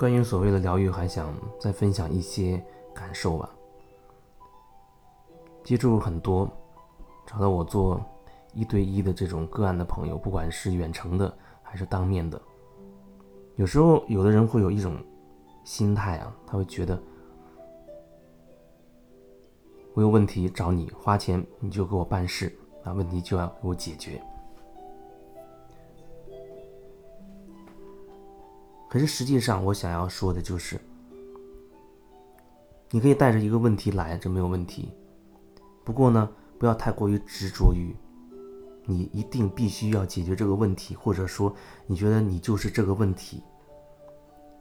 关于所谓的疗愈，还想再分享一些感受吧。接触很多，找到我做一对一的这种个案的朋友，不管是远程的还是当面的，有时候有的人会有一种心态啊，他会觉得我有问题找你花钱，你就给我办事，那问题就要给我解决。可是实际上，我想要说的就是，你可以带着一个问题来，这没有问题。不过呢，不要太过于执着于你一定必须要解决这个问题，或者说你觉得你就是这个问题。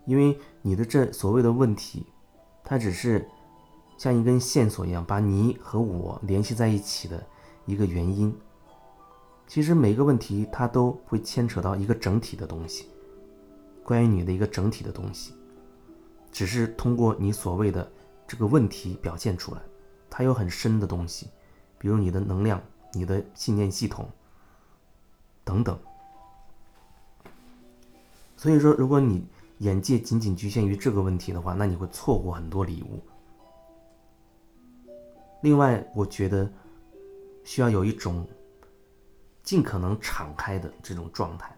因为你的这所谓的问题，它只是像一根线索一样，把你和我联系在一起的一个原因。其实每个问题它都会牵扯到一个整体的东西。关于你的一个整体的东西，只是通过你所谓的这个问题表现出来，它有很深的东西，比如你的能量、你的信念系统等等。所以说，如果你眼界仅仅局限于这个问题的话，那你会错过很多礼物。另外，我觉得需要有一种尽可能敞开的这种状态，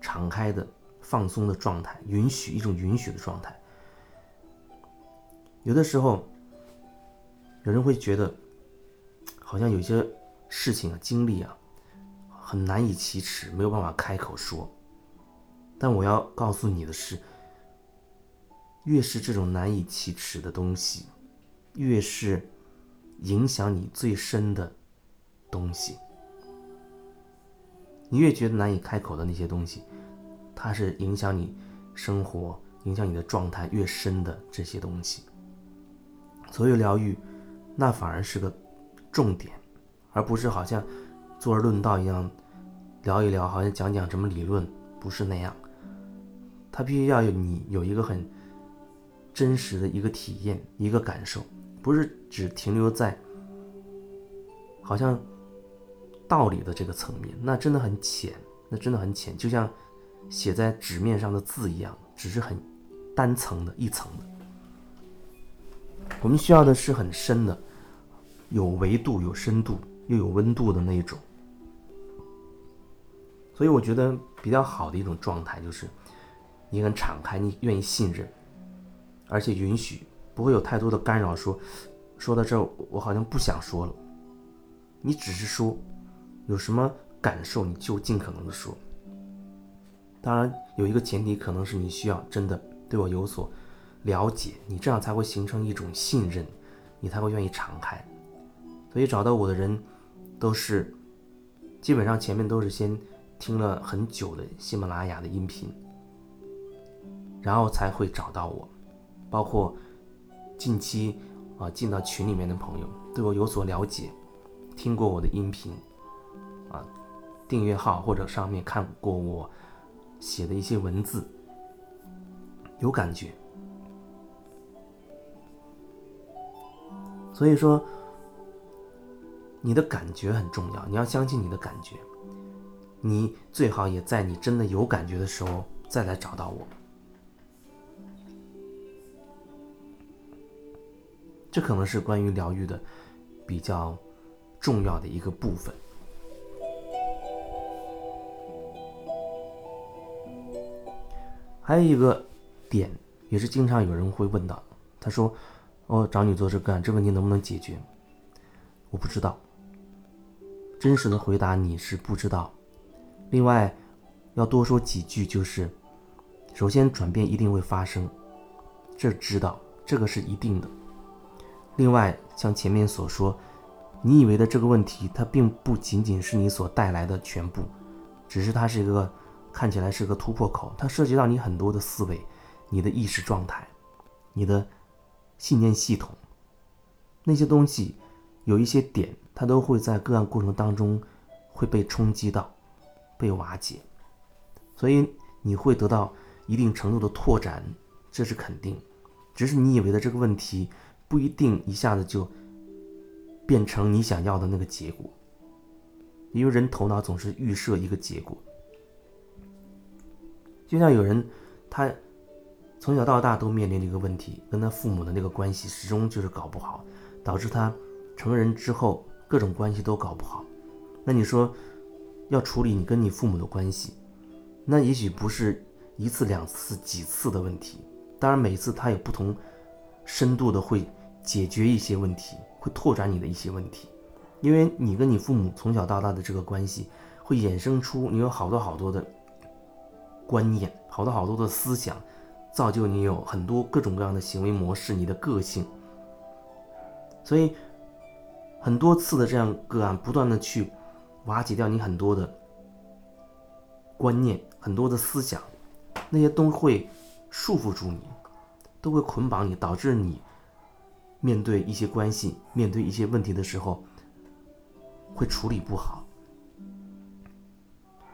敞开的。放松的状态，允许一种允许的状态。有的时候，有人会觉得，好像有些事情啊、经历啊，很难以启齿，没有办法开口说。但我要告诉你的是，越是这种难以启齿的东西，越是影响你最深的东西。你越觉得难以开口的那些东西。它是影响你生活、影响你的状态越深的这些东西。所以疗愈，那反而是个重点，而不是好像坐而论道一样聊一聊，好像讲讲什么理论，不是那样。它必须要有你有一个很真实的一个体验、一个感受，不是只停留在好像道理的这个层面，那真的很浅，那真的很浅，就像。写在纸面上的字一样，只是很单层的一层的。我们需要的是很深的，有维度、有深度又有温度的那一种。所以我觉得比较好的一种状态就是，你很敞开，你愿意信任，而且允许，不会有太多的干扰。说说到这儿，我好像不想说了。你只是说，有什么感受你就尽可能的说。当然有一个前提，可能是你需要真的对我有所了解，你这样才会形成一种信任，你才会愿意敞开。所以找到我的人，都是基本上前面都是先听了很久的喜马拉雅的音频，然后才会找到我。包括近期啊进到群里面的朋友，对我有所了解，听过我的音频，啊订阅号或者上面看过我。写的一些文字有感觉，所以说你的感觉很重要，你要相信你的感觉，你最好也在你真的有感觉的时候再来找到我，这可能是关于疗愈的比较重要的一个部分。还有一个点，也是经常有人会问到，他说：“我找你做这个，这问题能不能解决？”我不知道。真实的回答你是不知道。另外，要多说几句，就是首先转变一定会发生，这知道，这个是一定的。另外，像前面所说，你以为的这个问题，它并不仅仅是你所带来的全部，只是它是一个。看起来是个突破口，它涉及到你很多的思维、你的意识状态、你的信念系统，那些东西有一些点，它都会在个案过程当中会被冲击到、被瓦解，所以你会得到一定程度的拓展，这是肯定。只是你以为的这个问题不一定一下子就变成你想要的那个结果，因为人头脑总是预设一个结果。就像有人，他从小到大都面临一个问题，跟他父母的那个关系始终就是搞不好，导致他成人之后各种关系都搞不好。那你说要处理你跟你父母的关系，那也许不是一次两次几次的问题，当然每次他有不同深度的会解决一些问题，会拓展你的一些问题，因为你跟你父母从小到大的这个关系，会衍生出你有好多好多的观念，好多好多的思想。造就你有很多各种各样的行为模式，你的个性，所以很多次的这样个案，不断的去瓦解掉你很多的观念、很多的思想，那些都会束缚住你，都会捆绑你，导致你面对一些关系、面对一些问题的时候，会处理不好。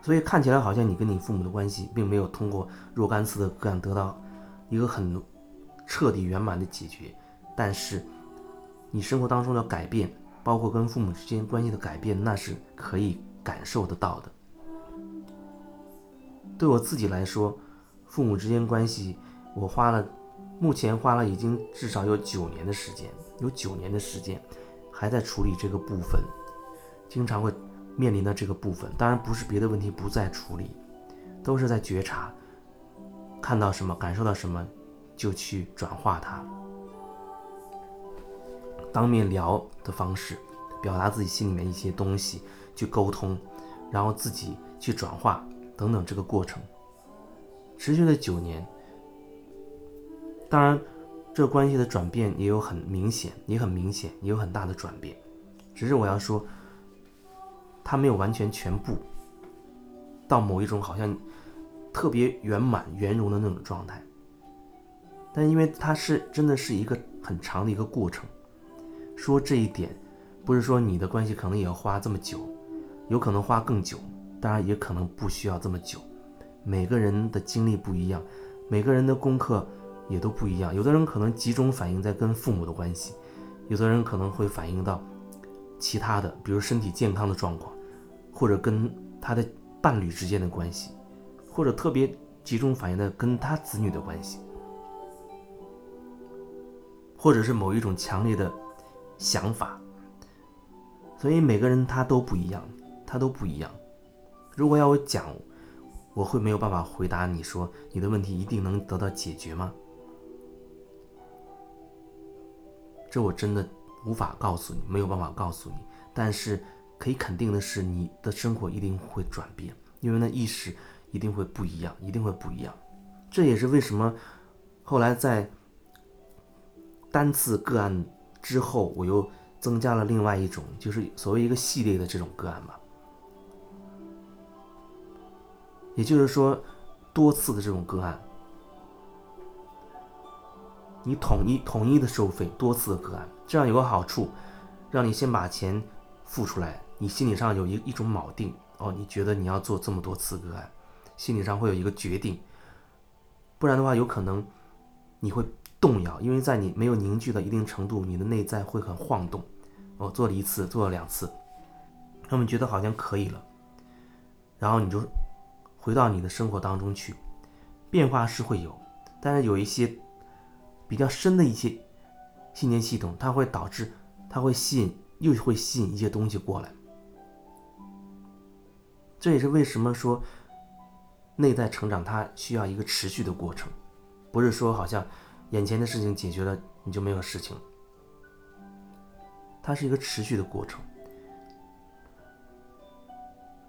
所以看起来好像你跟你父母的关系，并没有通过若干次的个案得到。一个很彻底圆满的解决，但是你生活当中的改变，包括跟父母之间关系的改变，那是可以感受得到的。对我自己来说，父母之间关系，我花了目前花了已经至少有九年的时间，有九年的时间还在处理这个部分，经常会面临的这个部分，当然不是别的问题不再处理，都是在觉察。看到什么，感受到什么，就去转化它。当面聊的方式，表达自己心里面一些东西，去沟通，然后自己去转化等等，这个过程持续了九年。当然，这关系的转变也有很明显，也很明显，也有很大的转变。只是我要说，它没有完全全部到某一种好像。特别圆满圆融的那种状态，但因为它是真的是一个很长的一个过程。说这一点，不是说你的关系可能也要花这么久，有可能花更久，当然也可能不需要这么久。每个人的经历不一样，每个人的功课也都不一样。有的人可能集中反映在跟父母的关系，有的人可能会反映到其他的，比如身体健康的状况，或者跟他的伴侣之间的关系。或者特别集中反映的跟他子女的关系，或者是某一种强烈的想法，所以每个人他都不一样，他都不一样。如果要我讲，我会没有办法回答你说你的问题一定能得到解决吗？这我真的无法告诉你，没有办法告诉你。但是可以肯定的是，你的生活一定会转变，因为那意识。一定会不一样，一定会不一样。这也是为什么后来在单次个案之后，我又增加了另外一种，就是所谓一个系列的这种个案吧。也就是说，多次的这种个案，你统一统一的收费，多次的个案，这样有个好处，让你先把钱付出来，你心理上有一一种锚定哦，你觉得你要做这么多次个案。心理上会有一个决定，不然的话，有可能你会动摇，因为在你没有凝聚到一定程度，你的内在会很晃动。哦，做了一次，做了两次，他们觉得好像可以了，然后你就回到你的生活当中去，变化是会有，但是有一些比较深的一些信念系统，它会导致，它会吸引，又会吸引一些东西过来。这也是为什么说。内在成长，它需要一个持续的过程，不是说好像眼前的事情解决了你就没有事情，它是一个持续的过程。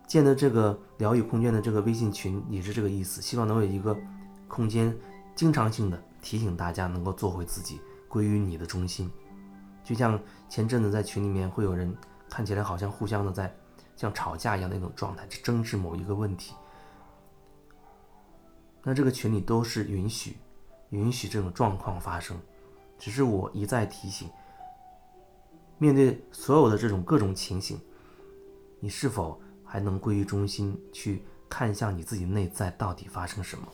建的这个疗愈空间的这个微信群也是这个意思，希望能有一个空间，经常性的提醒大家能够做回自己，归于你的中心。就像前阵子在群里面会有人看起来好像互相的在像吵架一样的那种状态，争执某一个问题。那这个群里都是允许，允许这种状况发生，只是我一再提醒，面对所有的这种各种情形，你是否还能归于中心，去看向你自己内在到底发生什么，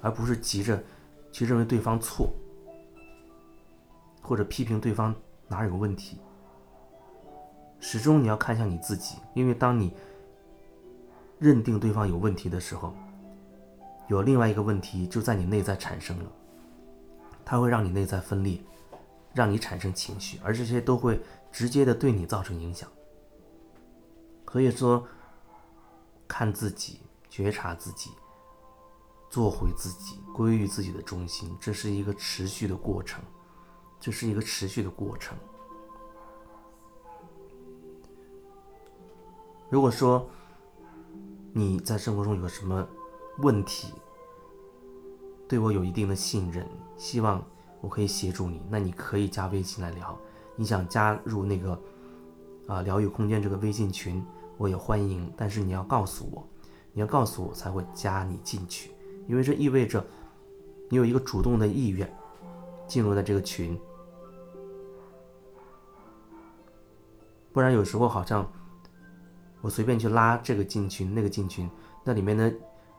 而不是急着去认为对方错，或者批评对方哪有问题。始终你要看向你自己，因为当你认定对方有问题的时候。有另外一个问题就在你内在产生了，它会让你内在分裂，让你产生情绪，而这些都会直接的对你造成影响。所以说，看自己，觉察自己，做回自己，归于自己的中心，这是一个持续的过程，这是一个持续的过程。如果说你在生活中有什么问题，对我有一定的信任，希望我可以协助你，那你可以加微信来聊。你想加入那个啊疗愈空间这个微信群，我也欢迎。但是你要告诉我，你要告诉我才会加你进去，因为这意味着你有一个主动的意愿进入到这个群。不然有时候好像我随便去拉这个进群，那个进群，那里面呢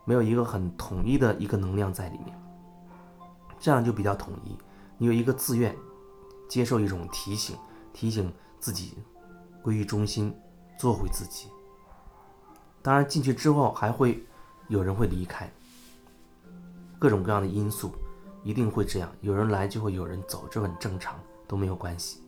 没有一个很统一的一个能量在里面，这样就比较统一。你有一个自愿接受一种提醒，提醒自己归于中心，做回自己。当然进去之后还会有人会离开，各种各样的因素一定会这样，有人来就会有人走，这很正常，都没有关系。